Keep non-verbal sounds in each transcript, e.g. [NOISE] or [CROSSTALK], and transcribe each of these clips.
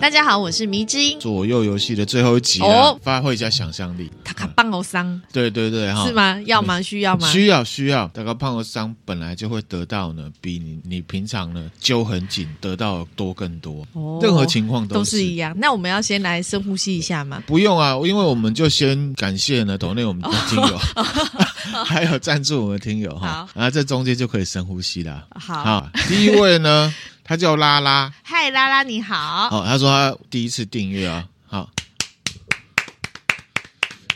大家好，我是迷之音。左右游戏的最后一集哦，发挥一下想象力。他卡胖欧桑，对对对，哈，是吗？要吗？需要吗？需要需要。大概胖欧桑本来就会得到呢，比你你平常呢揪很紧得到多更多。哦，任何情况都是，一样。那我们要先来深呼吸一下吗？不用啊，因为我们就先感谢呢，抖内我们的听友，[LAUGHS] [LAUGHS] [LAUGHS] [LAUGHS] 还有赞助我们的听友哈。然后这中间就可以深呼吸了。好，好，第一位呢。[LAUGHS] 他叫拉拉，嗨，拉拉你好。哦，他说他第一次订阅啊，好。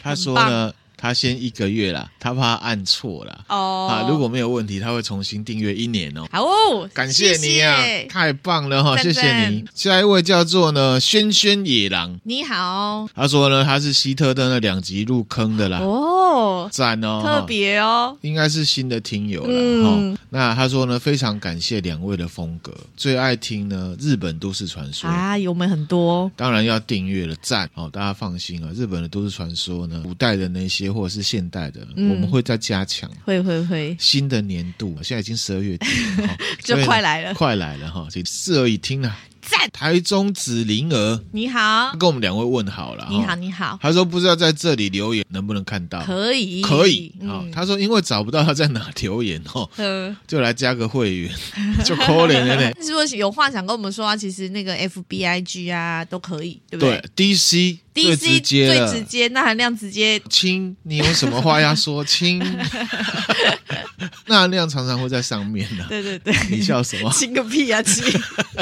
他说呢。他先一个月啦，他怕他按错了哦。啊，如果没有问题，他会重新订阅一年哦。好哦，感谢你啊，谢谢太棒了哈，谢谢你。下一位叫做呢，轩轩野狼，你好。他说呢，他是希特登的两集入坑的啦。哦，赞哦，特别哦，应该是新的听友了哈、嗯。那他说呢，非常感谢两位的风格，最爱听呢日本都市传说啊，有没很多，当然要订阅了，赞哦，大家放心啊，日本的都市传说呢，古代的那些。或者是现代的，嗯、我们会再加强。会会会。新的年度现在已经十二月底了，[LAUGHS] 就快来了，快来了哈！所以适合一听啊。台中紫灵儿，你好，跟我们两位问好了。你好，你好。他说不知道在这里留言能不能看到？可以，可以。好、嗯，他说因为找不到他在哪留言哦，就来加个会员，[LAUGHS] 就可怜了嘞。如果有话想跟我们说啊，其实那个 F B I G 啊都可以，对不对？对，D C D C 最直接，那含量直接。亲，你有什么话要说？亲，[LAUGHS] 那含量常常会在上面呢、啊。对对对，你笑什么？亲个屁啊，亲！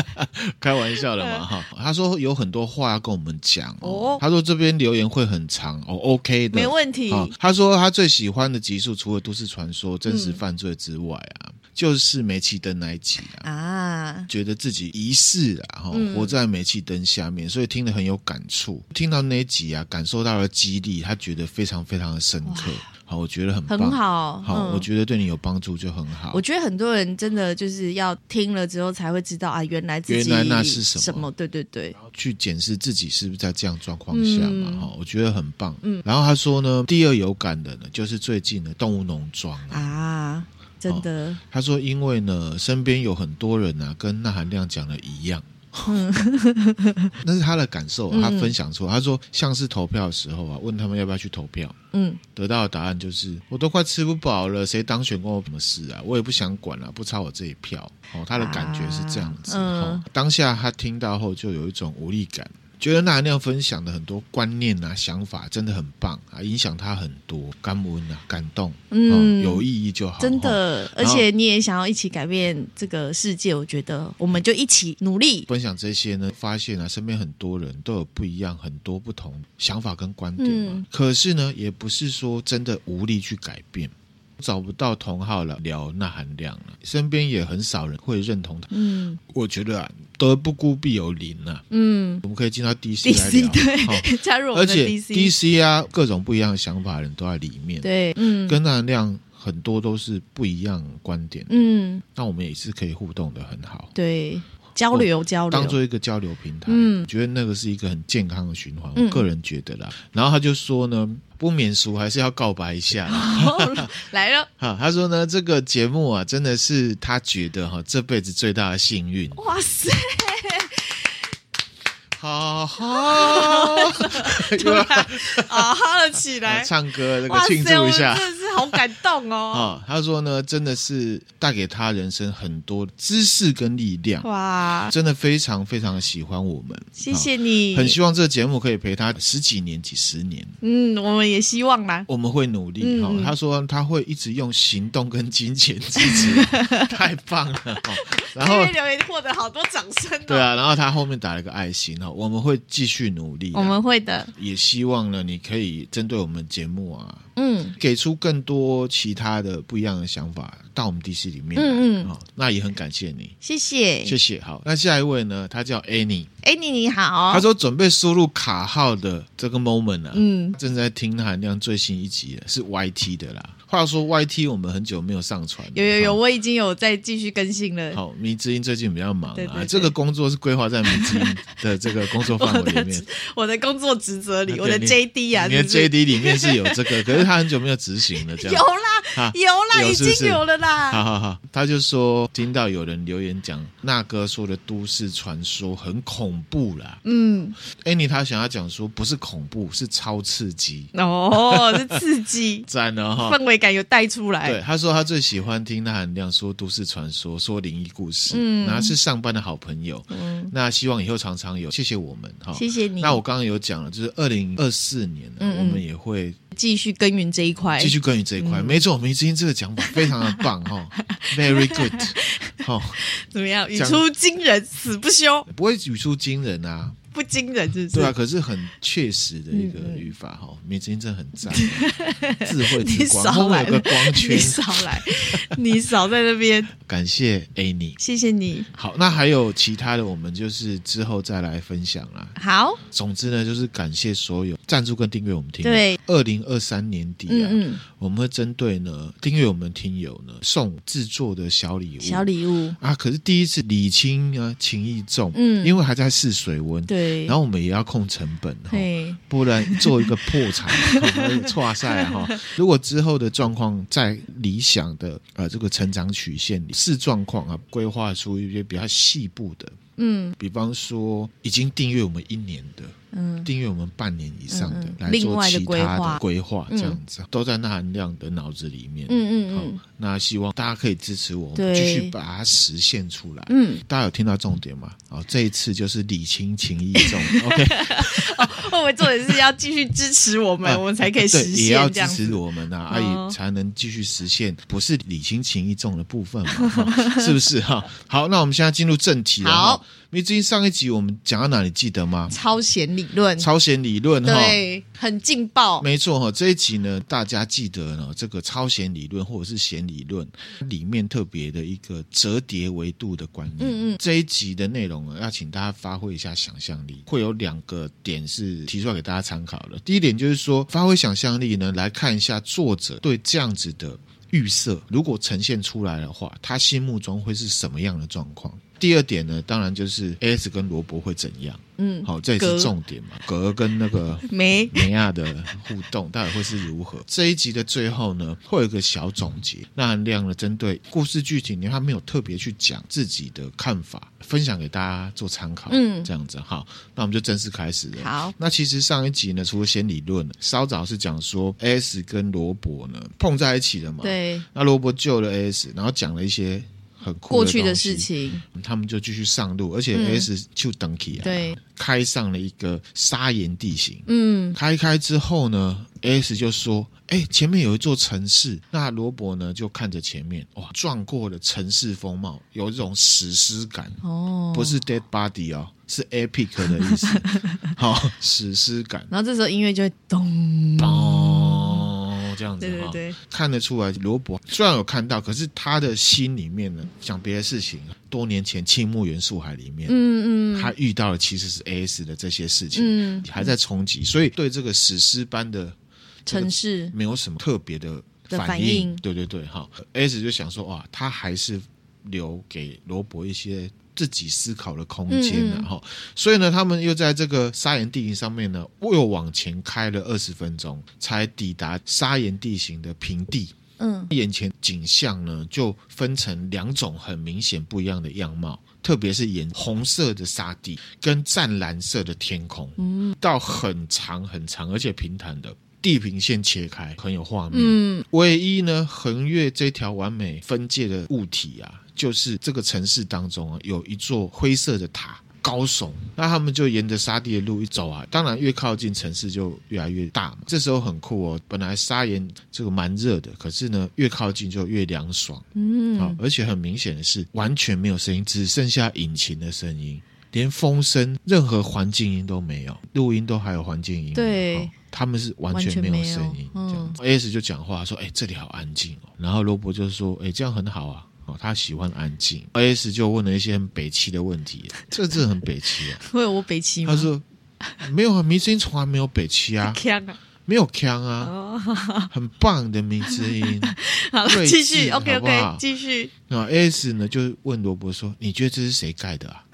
[LAUGHS] 开玩笑了嘛哈，他说有很多话要跟我们讲哦。他说这边留言会很长哦，OK 的，没问题。他说他最喜欢的集数除了都市传说、真实犯罪之外啊，就是煤气灯那一集啊，啊，觉得自己疑似啊，哈，活在煤气灯下面，所以听得很有感触。听到那一集啊，感受到了激励，他觉得非常非常的深刻。好，我觉得很棒很好。好、嗯，我觉得对你有帮助就很好。我觉得很多人真的就是要听了之后才会知道啊，原来原来那是什么？什么？对对对，去检视自己是不是在这样状况下嘛？哈、嗯，我觉得很棒。嗯，然后他说呢，第二有感的呢，就是最近的动物农庄啊，真的。他说，因为呢，身边有很多人啊，跟那含量讲的一样。嗯，[LAUGHS] 那是他的感受，他分享出来。他说，像是投票的时候啊，问他们要不要去投票，嗯，得到的答案就是，我都快吃不饱了，谁当选关我什么事啊？我也不想管了，不差我这一票。哦，他的感觉是这样子。哦，当下他听到后就有一种无力感。觉得那含量分享的很多观念啊、想法真的很棒啊，影响他很多，感恩啊，感动，嗯，有意义就好，真的。而且你也想要一起改变这个世界，我觉得我们就一起努力分享这些呢。发现啊，身边很多人都有不一样、很多不同想法跟观点嘛，嗯，可是呢，也不是说真的无力去改变。找不到同好了，聊那含量了，身边也很少人会认同他。嗯，我觉得啊，德不孤必有邻啊。嗯，我们可以进到 DC 来聊，对，加入我们的 DC。而且 DC 啊，各种不一样的想法的人都在里面。对，嗯，跟那含量很多都是不一样观点。嗯，那我们也是可以互动的很好。对。交流交流，当做一个交流平台，嗯，觉得那个是一个很健康的循环，嗯，我个人觉得啦。然后他就说呢，不免俗还是要告白一下，[LAUGHS] 哦，[LAUGHS] 来了。哈，他说呢，这个节目啊，真的是他觉得哈，这辈子最大的幸运。哇塞，好好，[LAUGHS] 突然啊哈了起来，[LAUGHS] 唱歌这个庆祝一下。真的是好感动哦。啊、哦，他说呢，真的是带给他人生很多知识跟力量。哇，真的非常非常的喜欢我们。谢谢你，很希望这个节目可以陪他十几年、几十年。嗯，我们也希望啦。我们会努力哈、嗯哦。他说他会一直用行动跟金钱支持，[LAUGHS] 太棒了。哦、然后留言获得好多掌声、哦。对啊，然后他后面打了个爱心哈、哦。我们会继续努力，我们会的。也希望呢，你可以针对我们节目啊。嗯，给出更多其他的不一样的想法到我们 DC 里面来，嗯嗯，那也很感谢你，谢谢，谢谢。好，那下一位呢？他叫 Annie，Annie 你好。他说准备输入卡号的这个 moment 啊，嗯，正在听韩亮最新一集的是 YT 的啦。话说 YT 我们很久没有上传，有有有，我已经有在继续更新了。好，迷之音最近比较忙啊，对对对，这个工作是规划在迷之音的这个工作范围里面 [LAUGHS] 我，我的工作职责里，我的 JD 啊，你的 JD 里面是有这个，可是他很久没有执行了，这样有啦，有啦，已经有了啦。好好好，他就说听到有人留言讲那哥说的都市传说很恐怖啦，嗯，Annie 他想要讲说不是恐怖，是超刺激哦，是刺激，[LAUGHS] 赞了哈，氛围。感有带出来。对，她说她最喜欢听那含亮说都市传说，说灵异故事。嗯，那是上班的好朋友。嗯，那希望以后常常有。谢谢我们哈，谢谢你。那我刚刚有讲了，就是二零二四年，嗯，我们也会继续耕耘这一块，继续耕耘这一块。没错，我们今天这个讲法非常的棒哈，very good。好，[LAUGHS] 怎么样？语出惊人，死不休。不会语出惊人啊。不惊人，是不是？对啊，可是很确实的一个语法哈，迷之音真的很赞，[LAUGHS] 智慧之光，后面有个光圈，你少来，你少在那边。感谢 Annie，谢谢你。好，那还有其他的，我们就是之后再来分享啦。好，总之呢，就是感谢所有赞助跟订阅我们听友。对，二零二三年底啊，嗯嗯我们会针对呢订阅我们听友呢送制作的小礼物，小礼物啊，可是第一次礼轻啊情意重，嗯，因为还在试水温，对。然后我们也要控成本哈，不然做一个破产，[LAUGHS] 错赛哈。如果之后的状况在理想的呃这个成长曲线里，视状况啊，规划出一些比较细部的，嗯，比方说已经订阅我们一年的。嗯，订阅我们半年以上的，嗯、来做其他的规划，这样子、嗯、都在那含亮的脑子里面。嗯嗯嗯。那希望大家可以支持我们，继续把它实现出来。嗯，大家有听到重点吗？好，这一次就是礼轻情意重。[LAUGHS] OK，我们重点是要继续支持我们，啊、我们才可以实现。也要支持我们啊，阿姨、才能继续实现，不是礼轻情意重的部分嘛？是不是哈？好，那我们现在进入正题了。好。迷之音上一集我们讲到哪里记得吗？超弦理论，超弦理论哈，对，很劲爆。没错哈，这一集呢，大家记得呢，这个超弦理论或者是弦理论里面特别的一个折叠维度的观念。嗯嗯，这一集的内容呢，要请大家发挥一下想象力，会有两个点是提出来给大家参考的。第一点就是说，发挥想象力呢，来看一下作者对这样子的预设，如果呈现出来的话，他心目中会是什么样的状况？第二点呢，当然就是 AS 跟罗伯会怎样？嗯，好，这也是重点嘛。格跟那个 [LAUGHS] 梅梅亚的互动到底会是如何？这一集的最后呢，会有一个小总结。那亮呢，针对故事剧情，他没有特别去讲自己的看法，分享给大家做参考。嗯，这样子好，那我们就正式开始了。好，那其实上一集呢，除了先理论，稍早是讲说 AS 跟罗伯呢碰在一起了嘛？对。那罗伯救了 AS，然后讲了一些。很酷过去的事情，他们就继续上路，而且 S 就等起啊，对，开上了一个砂岩地形。嗯，开开之后呢，S 就说：“哎、欸，前面有一座城市。”那罗伯呢就看着前面，哇，壮阔的城市风貌，有一种史诗感。哦，不是 dead body 哦，是 epic 的意思，[LAUGHS] 好，史诗感。然后这时候音乐就会咚。咚。这样子对对对，看得出来，罗伯虽然有看到，可是他的心里面呢，想别的事情。多年前，青木原树海里面，嗯嗯，他遇到的其实是 AS 的这些事情，嗯，还在冲击，所以对这个史诗般的城市没有什么特别的反应。反应对对对，哈，AS 就想说，哇，他还是留给罗伯一些。自己思考的空间，然后，所以呢，他们又在这个砂岩地形上面呢，又往前开了二十分钟，才抵达砂岩地形的平地。嗯，眼前景象呢，就分成两种很明显不一样的样貌，特别是眼红色的沙地跟湛蓝色的天空，嗯，到很长很长而且平坦的地平线切开，很有画面。嗯，唯一呢，横越这条完美分界的物体啊，就是这个城市当中啊，有一座灰色的塔。高耸，那他们就沿着沙地的路一走啊，当然越靠近城市就越来越大嘛。这时候很酷哦，本来砂岩这个蛮热的，可是呢越靠近就越凉爽。嗯，好，而且很明显的是完全没有声音，只剩下引擎的声音，连风声、任何环境音都没有，录音都还有环境音。对，他们是完全没有声音。这样子，AS 就讲话说：“哎，这里好安静哦。”然后罗伯就说：“哎，这样很好啊。”哦，他喜欢安静。AS 就问了一些很北七的问题，这个真的很北七啊。[LAUGHS] 会有我北七吗？他说没有啊，迷之音从来没有北七啊，啊没有腔啊，很棒的迷之音。[LAUGHS] 好了，继续，OK OK，继续。那 AS 呢，就问罗伯说：“你觉得这是谁盖的啊？”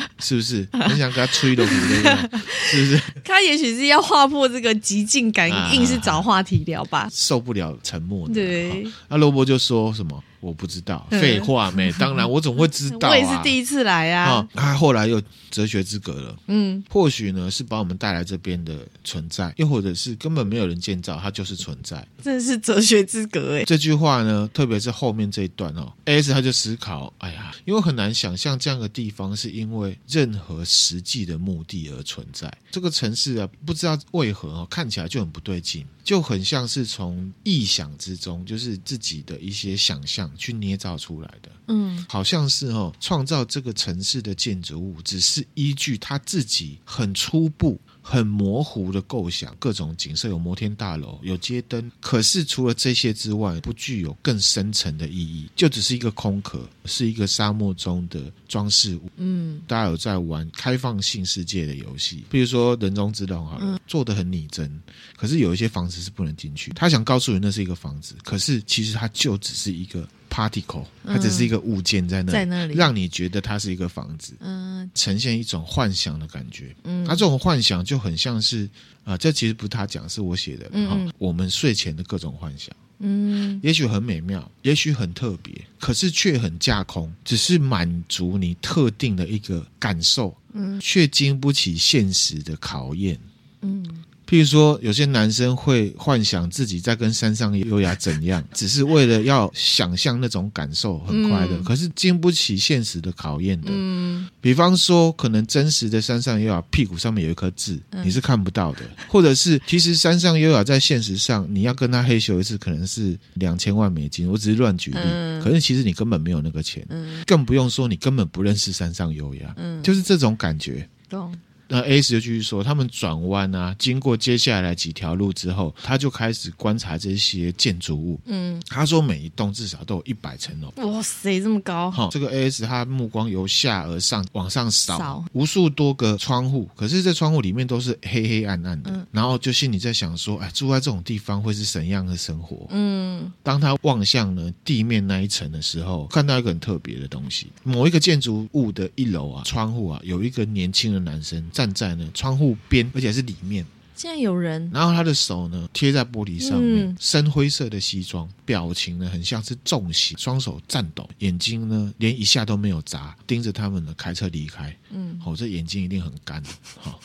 [LAUGHS] 是不是很想给他吹的鼓的？是不是？他也许是要划破这个寂静感，硬是找话题聊吧。受不了沉默。对。那罗伯就说什么？我不知道。废话没？当然，我总会知道。[LAUGHS] 我也是第一次来啊。他后来又哲学之格了。嗯。或许呢，是把我们带来这边的存在，又或者是根本没有人建造，它就是存在。真是哲学之格哎。这句话呢，特别是后面这一段哦，AS 他就思考：哎呀，因为很难想象这样的地方是因为。任何实际的目的而存在，这个城市啊，不知道为何啊，看起来就很不对劲，就很像是从臆想之中，就是自己的一些想象去捏造出来的。嗯，好像是哦，创造这个城市的建筑物，只是依据他自己很初步。很模糊的构想，各种景色，有摩天大楼，有街灯，可是除了这些之外，不具有更深层的意义，就只是一个空壳，是一个沙漠中的装饰物。嗯，大家有在玩开放性世界的游戏，比如说人中之龙，好了，做的很拟真，可是有一些房子是不能进去。他想告诉你那是一个房子，可是其实它就只是一个。Particle，它只是一个物件在那里，在那里。让你觉得它是一个房子，嗯，呈现一种幻想的感觉，嗯，它这种幻想就很像是啊、呃，这其实不是他讲，是我写的，嗯，我们睡前的各种幻想，嗯，也许很美妙，也许很特别，可是却很架空，只是满足你特定的一个感受，嗯，却经不起现实的考验，嗯。譬如说，有些男生会幻想自己在跟山上优雅怎样，[LAUGHS] 只是为了要想象那种感受，很快乐，嗯、可是经不起现实的考验的。嗯，比方说，可能真实的山上优雅屁股上面有一颗痣，嗯、你是看不到的；或者是，其实山上优雅在现实上，你要跟他嘿咻一次，可能是两千万美金。我只是乱举例，嗯、可是其实你根本没有那个钱，嗯、更不用说你根本不认识山上优雅。嗯，就是这种感觉。懂。那 AS 就继续说，他们转弯啊，经过接下来几条路之后，他就开始观察这些建筑物。嗯，他说每一栋至少都有一百层楼。哇塞，这么高！好，这个 AS 他目光由下而上往上扫，扫无数多个窗户，可是这窗户里面都是黑黑暗暗的。嗯，然后就心里在想说，哎，住在这种地方会是怎样的生活？嗯，当他望向呢地面那一层的时候，看到一个很特别的东西，某一个建筑物的一楼啊，窗户啊，有一个年轻的男生。站在呢窗户边，而且是里面，竟然有人。然后他的手呢贴在玻璃上面，嗯、深灰色的西装，表情呢很像是中邪，双手颤抖，眼睛呢连一下都没有眨，盯着他们呢开车离开。嗯，好、哦，这眼睛一定很干。好、哦。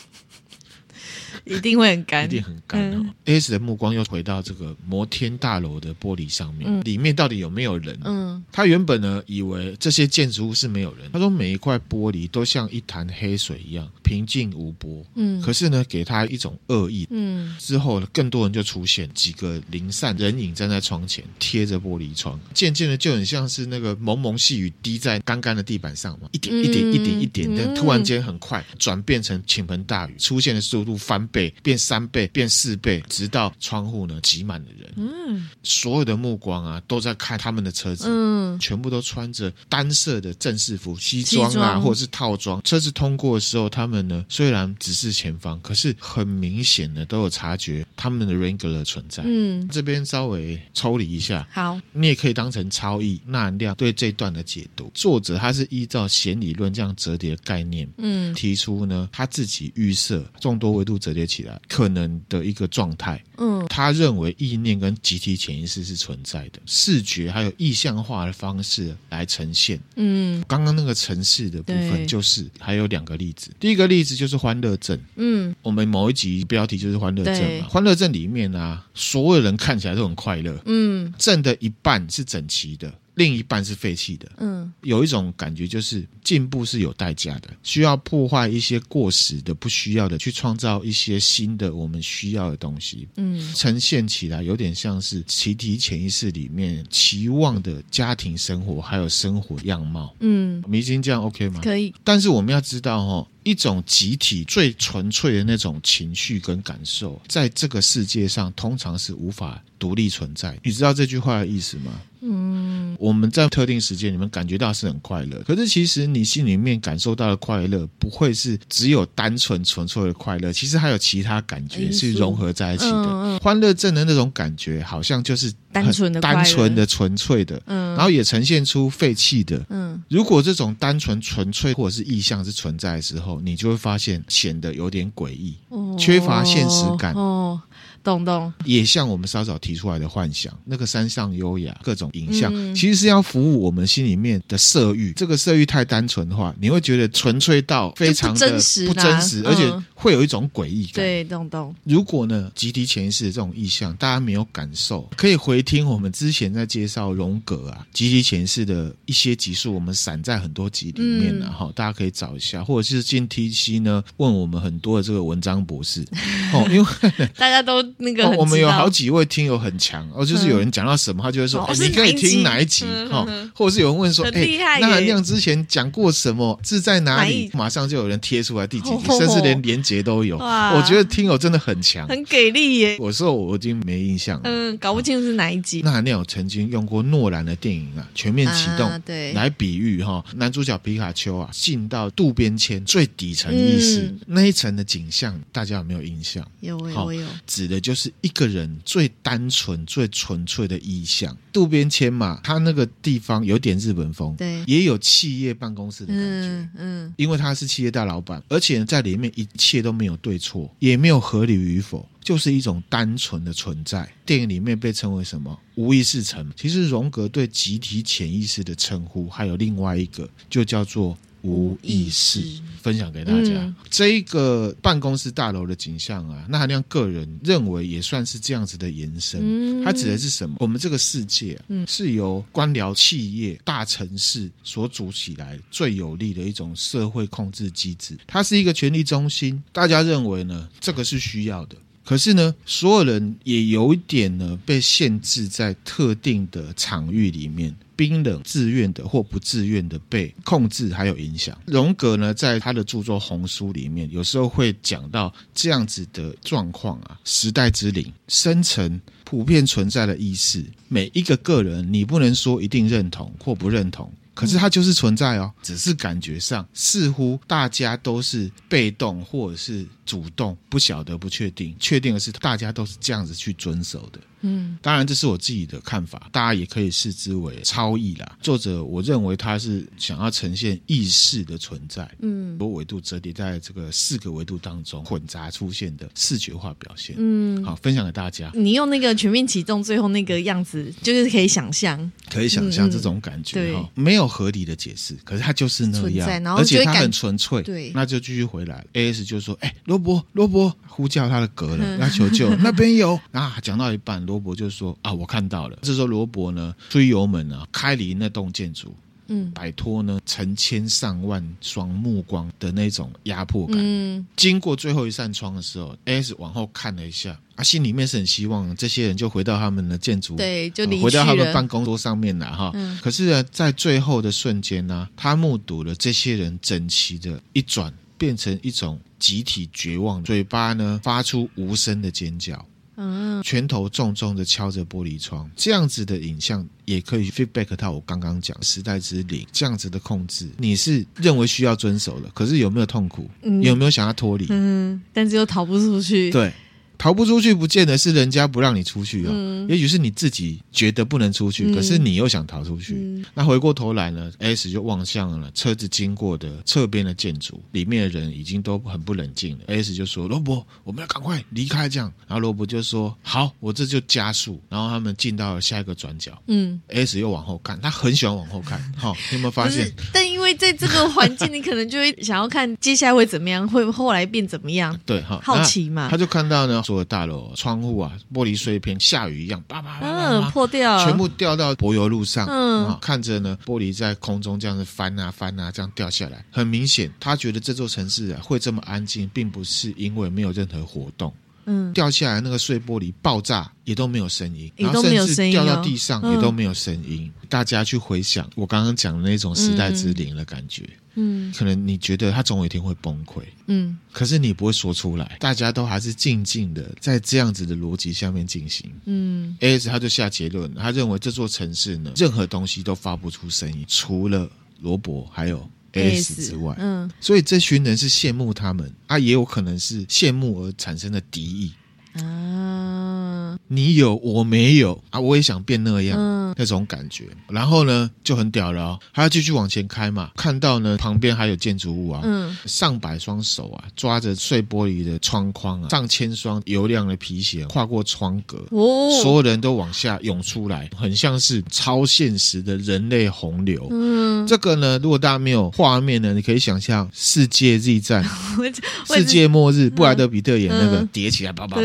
[LAUGHS] 一定会很干，一定很干哦。AS 的目光又回到这个摩天大楼的玻璃上面，里面到底有没有人？嗯，他原本呢以为这些建筑物是没有人。他说每一块玻璃都像一潭黑水一样平静无波。嗯，可是呢给他一种恶意。嗯，之后呢更多人就出现，几个零散人影站在窗前，贴着玻璃窗，渐渐的就很像是那个蒙蒙细雨滴在干干的地板上嘛，一点一点一点一点的，突然间很快转变成倾盆大雨，出现的速度翻倍变三倍变四倍，直到窗户呢挤满了人。嗯，所有的目光啊都在看他们的车子。嗯，全部都穿着单色的正式服，西装啊装或者是套装。车子通过的时候，他们呢虽然只是前方，可是很明显的都有察觉他们的 Wrangler 存在。嗯，这边稍微抽离一下。好，你也可以当成超译纳兰亮对这段的解读。作者他是依照弦理论这样折叠的概念，嗯，提出呢他自己预设众多维度折。折叠起来可能的一个状态。嗯，他认为意念跟集体潜意识是存在的，视觉还有意象化的方式来呈现。嗯，刚刚那个城市的部分就是还有两个例子，第一个例子就是欢乐镇。嗯，我们某一集标题就是欢乐镇嘛，欢乐镇里面啊，所有人看起来都很快乐。嗯，镇的一半是整齐的。另一半是废弃的，嗯，有一种感觉就是进步是有代价的，需要破坏一些过时的、不需要的，去创造一些新的我们需要的东西，嗯，呈现起来有点像是集体潜意识里面期望的家庭生活，还有生活样貌，嗯，迷津这样 OK 吗？可以，但是我们要知道哦，一种集体最纯粹的那种情绪跟感受，在这个世界上通常是无法独立存在。你知道这句话的意思吗？嗯，我们在特定时间，你们感觉到是很快乐，可是其实你心里面感受到的快乐，不会是只有单纯纯粹的快乐，其实还有其他感觉是融合在一起的。嗯嗯、欢乐症的那种感觉，好像就是单纯的、单纯的、纯粹的，嗯，然后也呈现出废弃的，嗯。如果这种单纯、纯粹或者是意向是存在的时候，你就会发现显得有点诡异，哦、缺乏现实感。哦懂懂，也像我们稍早提出来的幻想，那个山上优雅各种影像，嗯、其实是要服务我们心里面的色欲。这个色欲太单纯的话，你会觉得纯粹到非常的不真实，不真实，而且会有一种诡异感。对，懂懂。如果呢，集体潜意识的这种意象，大家没有感受，可以回听我们之前在介绍荣格啊，集体潜意识的一些集数，我们散在很多集里面然后、嗯、大家可以找一下，或者是进 TC 呢，问我们很多的这个文章博士 [LAUGHS] 哦，因为大家都。那个、哦、我们有好几位听友很强哦，就是有人讲到什么，他就会说：“嗯、你可以听哪一集？”哈、哦，或者是有人问说：“哎，那含量之前讲过什么？字在哪里？”马上就有人贴出来第几集，甚至连连结都有。哇我觉得听友真的很强，很给力耶！我说我已经没印象了，嗯，搞不清楚是哪一集。那含量曾经用过诺兰的电影啊，《全面启动》啊、对来比喻哈，男主角皮卡丘啊，进到渡边谦最底层意识、嗯、那一层的景象，大家有没有印象？有，有，有，指的就是一个人最单纯、最纯粹的意象。渡边谦嘛，他那个地方有点日本风，对，也有企业办公室的感觉，嗯，嗯，因为他是企业大老板，而且在里面一切都没有对错，也没有合理与否，就是一种单纯的存在。电影里面被称为什么？无意识层。其实荣格对集体潜意识的称呼还有另外一个，就叫做。无意识分享给大家，嗯、这一个办公室大楼的景象啊，那含量个人认为也算是这样子的延伸。嗯、它指的是什么？我们这个世界啊，嗯、是由官僚企业、大城市所组起来最有力的一种社会控制机制。它是一个权力中心，大家认为呢？这个是需要的。可是呢，所有人也有一点呢，被限制在特定的场域里面。冰冷、自愿的或不自愿的被控制，还有影响。荣格呢，在他的著作《红书》里面，有时候会讲到这样子的状况啊，时代之灵，深层普遍存在的意识，每一个个人，你不能说一定认同或不认同。可是它就是存在哦，只是感觉上似乎大家都是被动或者是主动，不晓得不确定。确定的是大家都是这样子去遵守的。嗯，当然这是我自己的看法，大家也可以视之为超意啦。作者我认为他是想要呈现意识的存在，嗯，多维度折叠在这个四个维度当中混杂出现的视觉化表现。嗯，好，分享给大家。你用那个全面启动最后那个样子，就是可以想象，可以想象这种感觉哈，没有。合理的解释，可是他就是那样，而且他很纯粹，对，那就继续回来。AS 就说：“哎、欸，罗伯，罗伯，呼叫他的格了，[LAUGHS] 要求救，那边有。”啊，讲到一半，罗伯就说：“啊，我看到了。”这时候罗伯呢，推油门啊，开离那栋建筑，嗯，摆脱呢成千上万双目光的那种压迫感。嗯，经过最后一扇窗的时候，AS 往后看了一下。啊心里面是很希望这些人就回到他们的建筑，对，就、呃、回到他们办公桌上面来哈。嗯、可是呢，在最后的瞬间呢、啊，他目睹了这些人整齐的一转，变成一种集体绝望，嘴巴呢发出无声的尖叫，嗯，拳头重重的敲着玻璃窗，这样子的影像也可以 feedback 到我刚刚讲时代之灵这样子的控制，你是认为需要遵守的，可是有没有痛苦？嗯、有没有想要脱离？嗯，但是又逃不出去。对。逃不出去，不见得是人家不让你出去哦，嗯也许是你自己觉得不能出去，嗯可是你又想逃出去。嗯那回过头来呢，S 就望向了车子经过的侧边的建筑，里面的人已经都很不冷静了。S 就说：“罗伯，我们要赶快离开。”这样，然后罗伯就说：“好，我这就加速。”然后他们进到了下一个转角。嗯，S 又往后看，他很喜欢往后看。[LAUGHS] 好、你有没有发现？但因为在这个环境，你可能就会想要看接下来会怎么样，会后来变怎么样？[LAUGHS] 对哈，好奇嘛他就看到呢，所有大楼窗户啊，玻璃碎片，下雨一样，叭叭叭叭嗯，破掉，全部掉到柏油路上。看着呢，玻璃在空中这样子翻啊翻啊，这样掉下来。很明显，他觉得这座城市啊会这么安静，并不是因为没有任何活动。嗯，掉下来那个碎玻璃爆炸也都没有声音，然后甚至掉到地上嗯。也都没有声音。大家去回想我刚刚讲的那种时代之灵的感觉，嗯。可能你觉得他总有一天会崩溃，嗯。可是你不会说出来，大家都还是静静的在这样子的逻辑下面进行。嗯。A.S. 他就下结论，他认为这座城市呢，任何东西都发不出声音，除了罗伯还有 A.S. 之外。嗯所以这群人是羡慕他们啊，也有可能是羡慕而产生的敌意。啊，你有我没有。啊，我也想变那样。嗯。那种感觉，然后呢就很屌了哦，他要继续往前开嘛，看到呢旁边还有建筑物啊，嗯。上百双手啊抓着碎玻璃的窗框啊，上千双油亮的皮鞋跨过窗格，哦，所有人都往下涌出来，很像是超现实的人类洪流。嗯，这个呢，如果大家没有画面呢，你可以想象世界 Z 战、[LAUGHS] 世界末日，布莱德比特演那个嗯。叠起来，叭叭叭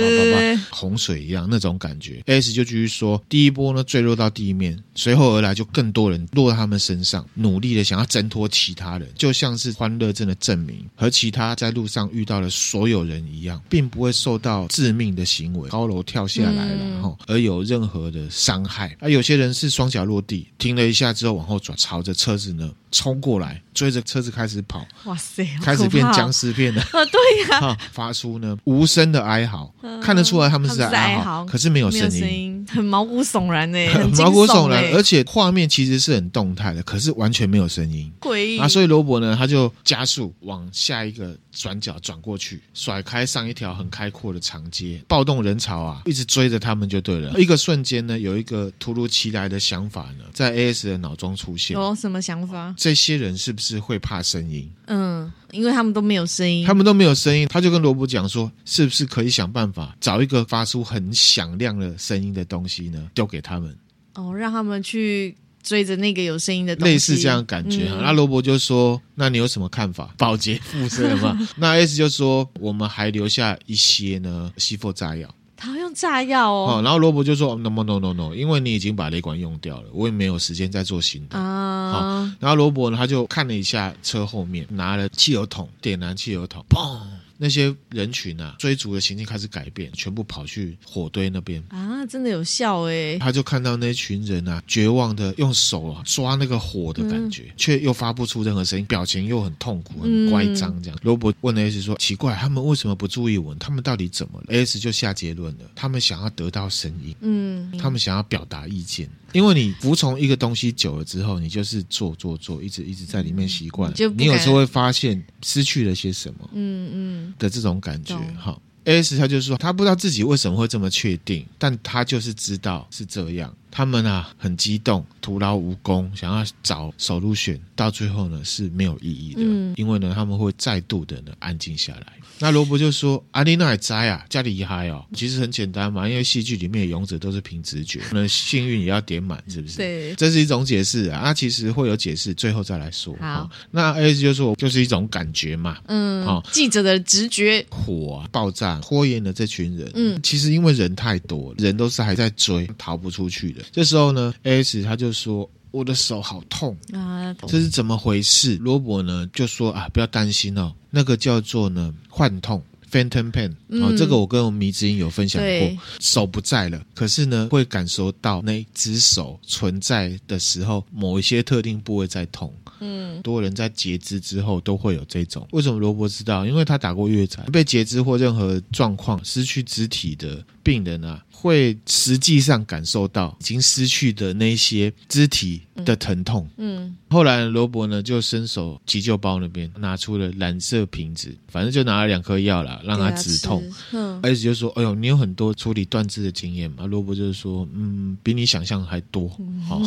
洪水一样那种感觉。S 就继续说，第一波呢坠落到地面，随后而来就更多人落到他们身上，努力的想要挣脱其他人，就像是欢乐镇的证明，和其他在路上遇到的所有人一样，并不会受到致命的行为，高楼跳下来了，嗯哈、而有任何的伤害。而有些人是双脚落地，停了一下之后往后转，朝着车子呢冲过来，追着车子开始跑，哇塞，开始变僵尸片了。啊，[LAUGHS] 对呀，哈，发出呢无声的哀嚎，看得出来他们是在哀嚎，可是没有声音。很毛骨悚然呢，[LAUGHS] 很很毛骨悚然，而且画面其实是很动态的，可是完全没有声音诡异啊！所以罗伯呢，他就加速往下一个转角转过去，甩开上一条很开阔的长街，暴动人潮啊，一直追着他们就对了。一个瞬间呢，有一个突如其来的想法呢，在 A.S 的脑中出现：有什么想法？这些人是不是会怕声音？嗯，因为他们都没有声音，他们都没有声音，他就跟罗伯讲说，是不是可以想办法找一个发出很响亮的声音的东西呢，丢给他们，哦，让他们去追着那个有声音的东西，类似这样的感觉。嗯那罗伯就说，那你有什么看法？保洁附身嘛？[LAUGHS] 那 S 就说，我们还留下一些呢，吸附炸药。他要用炸药哦，哦然后罗伯就说，no no no no no，因为你已经把雷管用掉了，我也没有时间再做新的。啊，然后罗伯呢，他就看了一下车后面，拿了汽油桶，点燃汽油桶，砰！那些人群啊，追逐的情境开始改变，全部跑去火堆那边。啊，真的有效哎，他就看到那群人啊，绝望的用手啊抓那个火的感觉，却又发不出任何声音，表情又很痛苦、很乖张这样。罗伯问 S 说：“奇怪，他们为什么不注意我？他们到底怎么了？”S 就下结论了：他们想要得到声音，嗯，他们想要表达意见。因为你服从一个东西久了之后，你就是做做做，一直一直在里面习惯你有时候会发现失去了些什么。嗯嗯的这种感觉懂。哈，S 他就说他不知道自己为什么会这么确定，但他就是知道是这样。他们啊很激动，徒劳无功，想要找 solution，到最后呢是没有意义的，嗯因为呢他们会再度的呢安静下来。那罗伯就说：“阿丽娜也摘啊，家里厉害哦。[LAUGHS] 其实很简单嘛，因为戏剧里面的勇者都是凭直觉，那幸运也要点满，是不是？对这是一种解释啊。那其实会有解释，最后再来说。好哦那 S 就说就是一种感觉嘛。嗯，好记者的直觉，火啊，爆炸，拖延了这群人。嗯其实因为人太多了，人都是还在追，逃不出去的。这时候呢，S 他就说：“我的手好痛，啊，这是怎么回事？”罗伯呢就说：“啊，不要担心哦，那个叫做呢幻痛。” Phantom Pain，哦，嗯这个我跟我迷之音有分享对过，手不在了，可是呢，会感受到那只手存在的时候，某一些特定部位在痛。嗯，多人在截肢之后都会有这种。为什么罗伯知道？因为他打过越战，被截肢或任何状况失去肢体的病人啊，会实际上感受到已经失去的那些肢体的疼痛。嗯，后来罗伯呢就伸手急救包那边拿出了蓝色瓶子，反正就拿了两颗药啦。啊，让他止痛。嗯，S 就说：“哎呦，你有很多处理断肢的经验嘛？”罗伯就是说：“嗯，比你想象还多。好”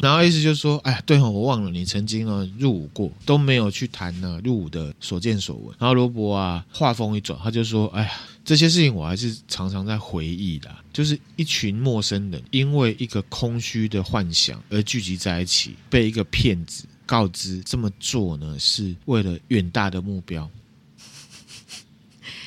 然后意思就是说：“哎呀，对哦，我忘了你曾经呢入伍过，都没有去谈呢入伍的所见所闻。”然后罗伯啊，话锋一转，他就说：“哎呀，这些事情我还是常常在回忆的，就是一群陌生人因为一个空虚的幻想而聚集在一起，被一个骗子。”告知这么做呢，是为了远大的目标。[LAUGHS]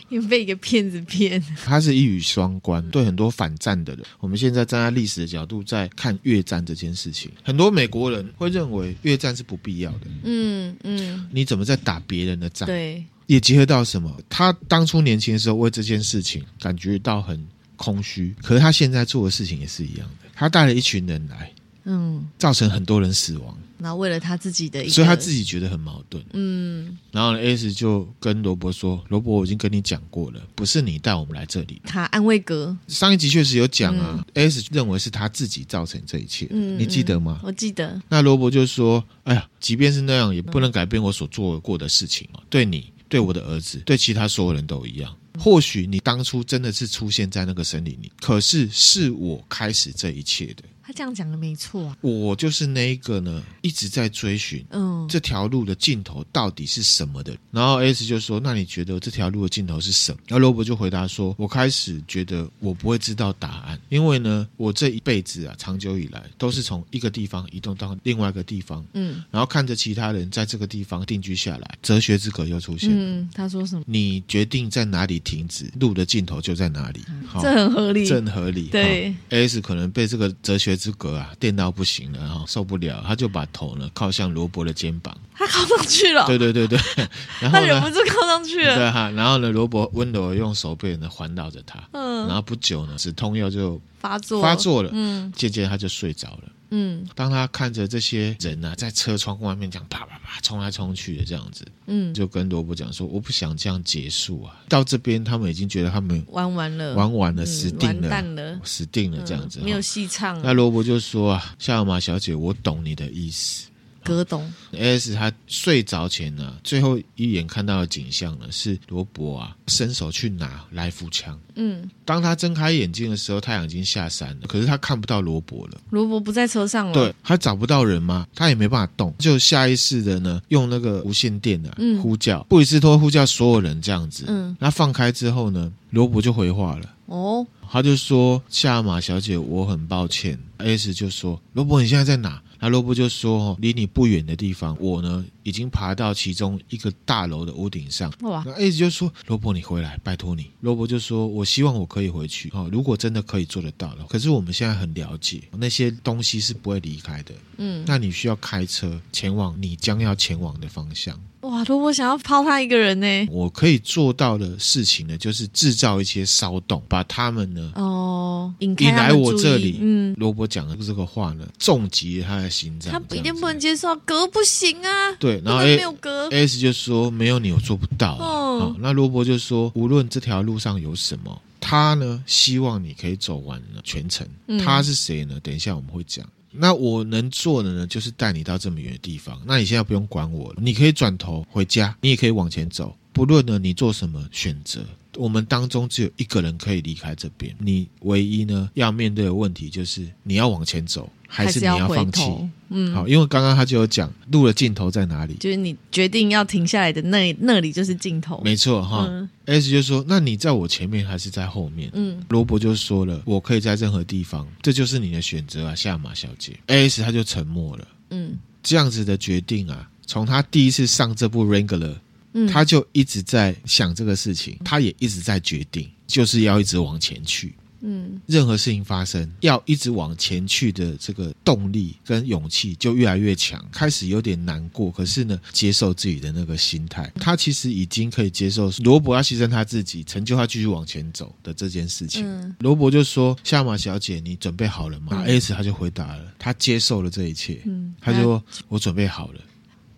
因为被一个骗子骗，他是一语双关。对很多反战的人，我们现在站在历史的角度在看越战这件事情，很多美国人会认为越战是不必要的。嗯嗯，你怎么在打别人的仗？对，也结合到什么？他当初年轻的时候为这件事情感觉到很空虚，可是他现在做的事情也是一样的。他带了一群人来，嗯，造成很多人死亡。然后为了他自己的一，所以他自己觉得很矛盾。嗯，然后 S 就跟罗伯说：“罗伯，我已经跟你讲过了，不是你带我们来这里。”他安慰哥上一集确实有讲啊。嗯、S 认为是他自己造成这一切，嗯，你记得吗？我记得。那罗伯就说：“哎呀，即便是那样，也不能改变我所做过的事情。对你，对我的儿子，对其他所有人都一样。或许你当初真的是出现在那个森林里，可是是我开始这一切的。”他这样讲的没错啊，我就是那一个呢，一直在追寻，嗯，这条路的尽头到底是什么的。然后 S 就说：“那你觉得这条路的尽头是什么？”然后罗伯就回答说：“我开始觉得我不会知道答案，因为呢，我这一辈子啊，长久以来都是从一个地方移动到另外一个地方，嗯，然后看着其他人在这个地方定居下来。哲学之格又出现，嗯，他说什么？你决定在哪里停止，路的尽头就在哪里。好，这很合理，这很合理。对，S 可能被这个哲学。之隔啊，电到不行了哈，受不了，他就把头呢靠向罗伯的肩膀，他靠上去了，对对对对，[LAUGHS] 然后他忍不住靠上去了，对哈，然后呢，罗伯温柔用手背呢环绕着他，嗯，然后不久呢，止痛药就发作发作了，嗯，渐渐他就睡着了。嗯，当他看着这些人呢、啊，在车窗外面这样啪啪啪冲来冲去的这样子，嗯，就跟罗伯讲说：“我不想这样结束啊！”到这边，他们已经觉得他们玩完了，玩完了，死定了，完蛋了，死定了，这样子，没有戏唱。那罗伯就说：“啊，夏尔玛小姐，我懂你的意思。”葛董 S 他睡着前呢，最后一眼看到的景象呢，是罗伯啊伸手去拿来福枪。嗯，当他睁开眼睛的时候，太阳已经下山了，可是他看不到罗伯了。罗伯不在车上了。对，他找不到人吗？他也没办法动，就下意识的呢，用那个无线电啊、嗯、呼叫，布里斯托呼叫所有人这样子。嗯，那放开之后呢，罗伯就回话了。哦，他就说：“夏尔玛小姐，我很抱歉。”S 就说：“罗伯，你现在在哪？”那罗伯就说：“哦离你不远的地方，我呢已经爬到其中一个大楼的屋顶上。”哇！那 S 就说：“罗伯，你回来，拜托你。”罗伯就说：“我希望我可以回去。哦，如果真的可以做得到了，可是我们现在很了解那些东西是不会离开的。嗯，那你需要开车前往你将要前往的方向。”哇！罗伯想要抛他一个人呢？我可以做到的事情呢，就是制造一些骚动，把他们呢哦引来我这里。嗯，罗伯讲的这个话呢，重击他的心脏。他一定不能接受，隔不行啊。对，然后 A, 没有隔 S 就说没有你我做不到。哦，好，那罗伯就说，无论这条路上有什么，他呢希望你可以走完了全程。嗯，他是谁呢？等一下我们会讲。那我能做的呢，就是带你到这么远的地方。那你现在不用管我了，你可以转头回家，你也可以往前走。不论呢你做什么选择，我们当中只有一个人可以离开这边。你唯一呢要面对的问题就是你要往前走。还是你要放弃？嗯，好，因为刚刚他就有讲路的尽头在哪里，就是你决定要停下来的那那里就是尽头。没错哈。嗯、S 就说：“那你在我前面还是在后面？”嗯，罗伯就说了：“我可以在任何地方，这就是你的选择啊，下马小姐。”S 他就沉默了。嗯，这样子的决定啊，从他第一次上这部 Wrangler，嗯，他就一直在想这个事情，他也一直在决定，就是要一直往前去。嗯，任何事情发生，要一直往前去的这个动力跟勇气就越来越强。开始有点难过，可是呢，接受自己的那个心态，他其实已经可以接受罗伯要牺牲他自己，成就他继续往前走的这件事情。嗯、罗伯就说：“夏玛小姐，你准备好了吗？”嗯、S 他就回答了，他接受了这一切。嗯，他就说：“我准备好了。”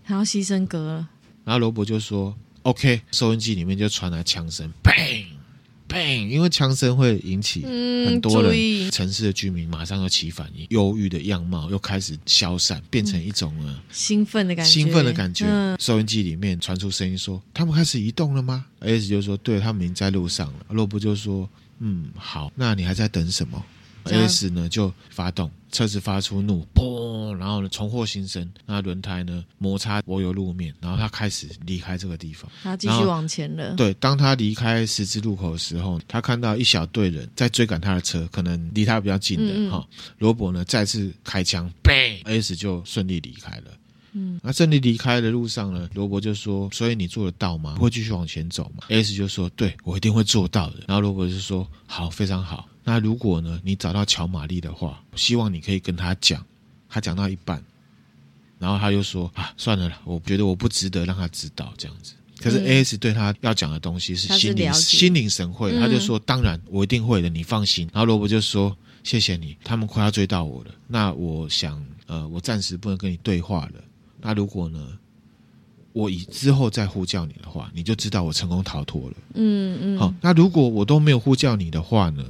他要牺牲哥了。然后罗伯就说：“OK。”收音机里面就传来枪声，砰。砰！因为枪声会引起很多人、嗯、城市的居民马上要起反应，忧郁的样貌又开始消散，变成一种呢兴奋的感觉。兴奋的感觉。嗯、收音机里面传出声音说：“他们开始移动了吗？”S 就说：“对，他们已经在路上了。”罗布就说：“嗯，好，那你还在等什么？” S 呢就发动车子发出怒，砰，然后呢重获新生，那轮胎呢摩擦柏油路面，然后他开始离开这个地方，他继续往前了。对，当他离开十字路口的时候，他看到一小队人在追赶他的车，可能离他比较近的哈。罗伯呢再次开枪，bang，S 就顺利离开了。嗯，那顺利离开的路上呢，罗伯就说：“所以你做得到吗？会继续往前走吗？”S 就说：“对，我一定会做到的。”然后罗伯就说：“好，非常好。”那如果呢，你找到乔玛丽的话，希望你可以跟他讲。他讲到一半，然后他就说：“啊，算了啦，我觉得我不值得让他知道这样子。”可是 A.S 对他要讲的东西是心领心领神会，他就说：“当然，我一定会的，你放心。”然后罗伯就说：“谢谢你，他们快要追到我了。那我想，呃，我暂时不能跟你对话了。那如果呢？”我以之后再呼叫你的话，你就知道我成功逃脱了。嗯嗯。好，那如果我都没有呼叫你的话呢？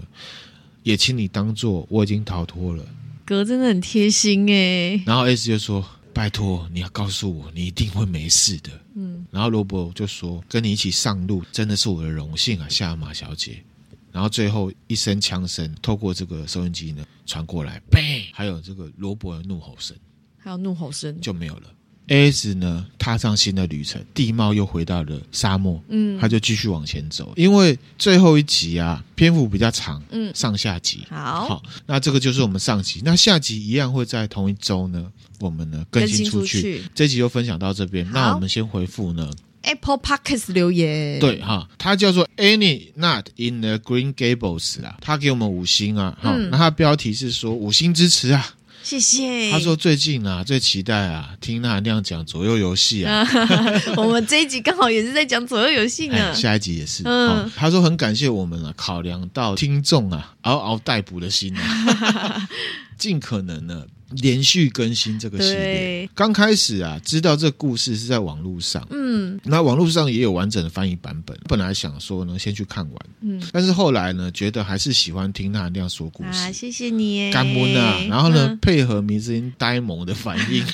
也请你当做我已经逃脱了。哥真的很贴心哎。然后 S 就说：“拜托，你要告诉我，你一定会没事的。”嗯。然后罗伯就说：“跟你一起上路，真的是我的荣幸啊，夏玛小姐。”然后最后一声枪声透过这个收音机呢传过来，砰！还有这个罗伯的怒吼声，还有怒吼声就没有了。S 呢，踏上新的旅程，地貌又回到了沙漠。嗯，他就继续往前走。因为最后一集啊，篇幅比较长，嗯，上下集。好，好，那这个就是我们上集。那下集一样会在同一周呢，我们呢更新出去。出去这集就分享到这边。那我们先回复呢 Apple Podcast 留言。对哈，他叫做 Annie Not in the Green Gables 啊，他给我们五星啊。好，嗯、那他标题是说五星支持啊。谢谢。他说最近啊，最期待啊，听那亮讲左右游戏啊。[LAUGHS] 我们这一集刚好也是在讲左右游戏呢、哎。下一集也是。嗯、哦，他说很感谢我们啊，考量到听众啊嗷嗷待哺的心啊，[LAUGHS] 尽可能呢。连续更新这个系列，刚开始啊，知道这故事是在网络上，嗯，那网络上也有完整的翻译版本。本来想说呢，先去看完，嗯，但是后来呢，觉得还是喜欢听那样说故事。啊，谢谢你，干闷啊，然后呢，嗯、配合迷之音呆萌的反应。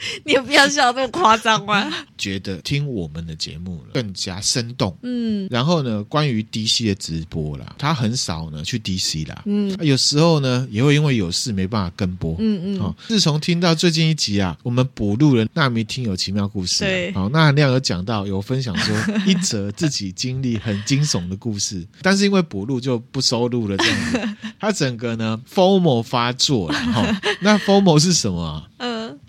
[LAUGHS] 你也不要笑这么夸张吗？觉得听我们的节目了更加生动，嗯，然后呢，关于 DC 的直播啦，他很少呢去 DC 啦，嗯，有时候呢也会因为有事没办法跟播，嗯嗯，哦，自从听到最近一集啊，我们补录了纳米听友奇妙故事，对，好，那亮有讲到有分享说 [LAUGHS] 一则自己经历很惊悚的故事，但是因为补录就不收录了，这样子，他整个呢 FOMO 发作了，哈，那 FOMO 是什么啊？[LAUGHS]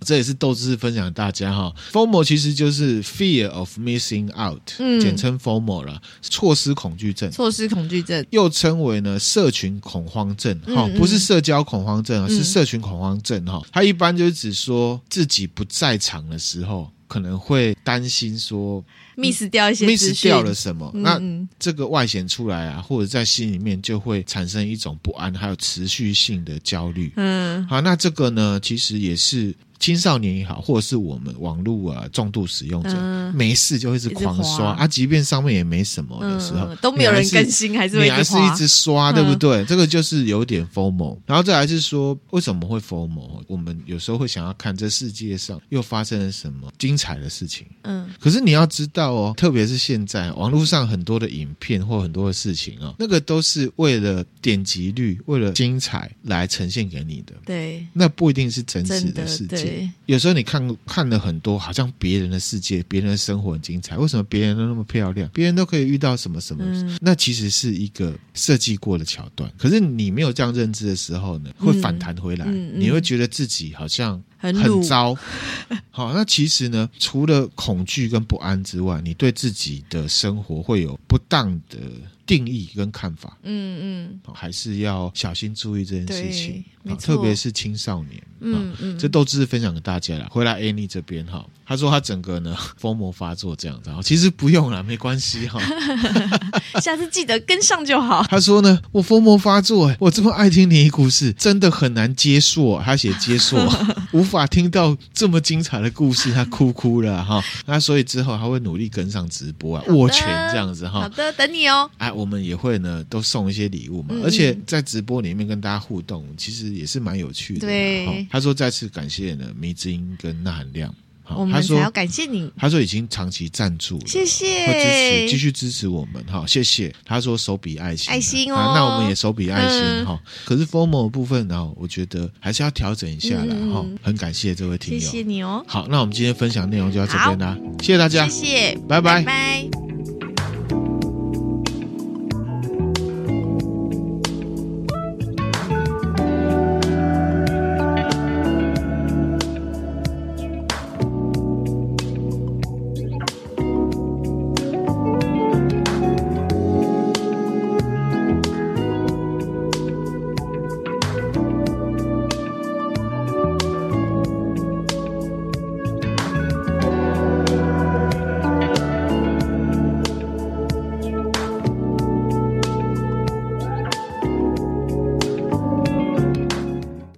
嗯，这也是豆知识分享给大家哈。FOMO 其实就是 Fear of Missing Out，嗯，简称 FOMO 了，错失恐惧症。错失恐惧症又称为呢社群恐慌症，哈、嗯，不是社交恐慌症啊，嗯、是社群恐慌症哈。它一般就是指说自己不在场的时候，可能会担心说 miss 掉一些，miss 掉了什么。嗯、那这个外显出来啊，或者在心里面就会产生一种不安，还有持续性的焦虑。嗯，好，那这个呢，其实也是。青少年也好，或者是我们网络啊重度使用者，嗯、没事就一直狂刷啊，即便上面也没什么的时候，嗯、都没有人更新，还是你还是一直刷，对不对？嗯、这个就是有点 FOMO。然后再来是说，为什么会 FOMO？我们有时候会想要看这世界上又发生了什么精彩的事情。嗯，可是你要知道哦，特别是现在网络上很多的影片或很多的事情哦，那个都是为了点击率、为了精彩来呈现给你的。对，那不一定是真实的世界。有时候你看看了很多，好像别人的世界、别人的生活很精彩，为什么别人都那么漂亮？别人都可以遇到什么什么？嗯、那其实是一个设计过的桥段。可是你没有这样认知的时候呢，会反弹回来，嗯嗯、你会觉得自己好像很糟。好，那其实呢，除了恐惧跟不安之外，你对自己的生活会有不当的。定义跟看法，嗯嗯，还是要小心注意这件事情，特别是青少年，嗯嗯，这都只是分享给大家了。回来 Annie 这边哈，他说他整个呢 [LAUGHS] 疯魔发作这样子，其实不用了，没关系哈，[LAUGHS] 下次记得跟上就好。[LAUGHS] 他说呢，我疯魔发作，我这么爱听灵异故事，真的很难接受。他写接受，无法听到这么精彩的故事，他哭哭了哈。那所以之后他会努力跟上直播啊，握拳这样子哈。好的，等你哦。哎，我们也会呢，都送一些礼物嘛，而且在直播里面跟大家互动，其实也是蛮有趣的。对，他说再次感谢呢，迷之音跟那含亮。我们才要感谢你。他说已经长期赞助了，谢谢，会支持，继续支持我们哈，谢谢。他说手比爱心，爱心哦，那我们也手比爱心哈。可是 formal 部分呢，我觉得还是要调整一下了哈。很感谢这位听友，谢谢你哦。好，那我们今天分享内容就到这边啦，谢谢大家，谢谢，拜拜。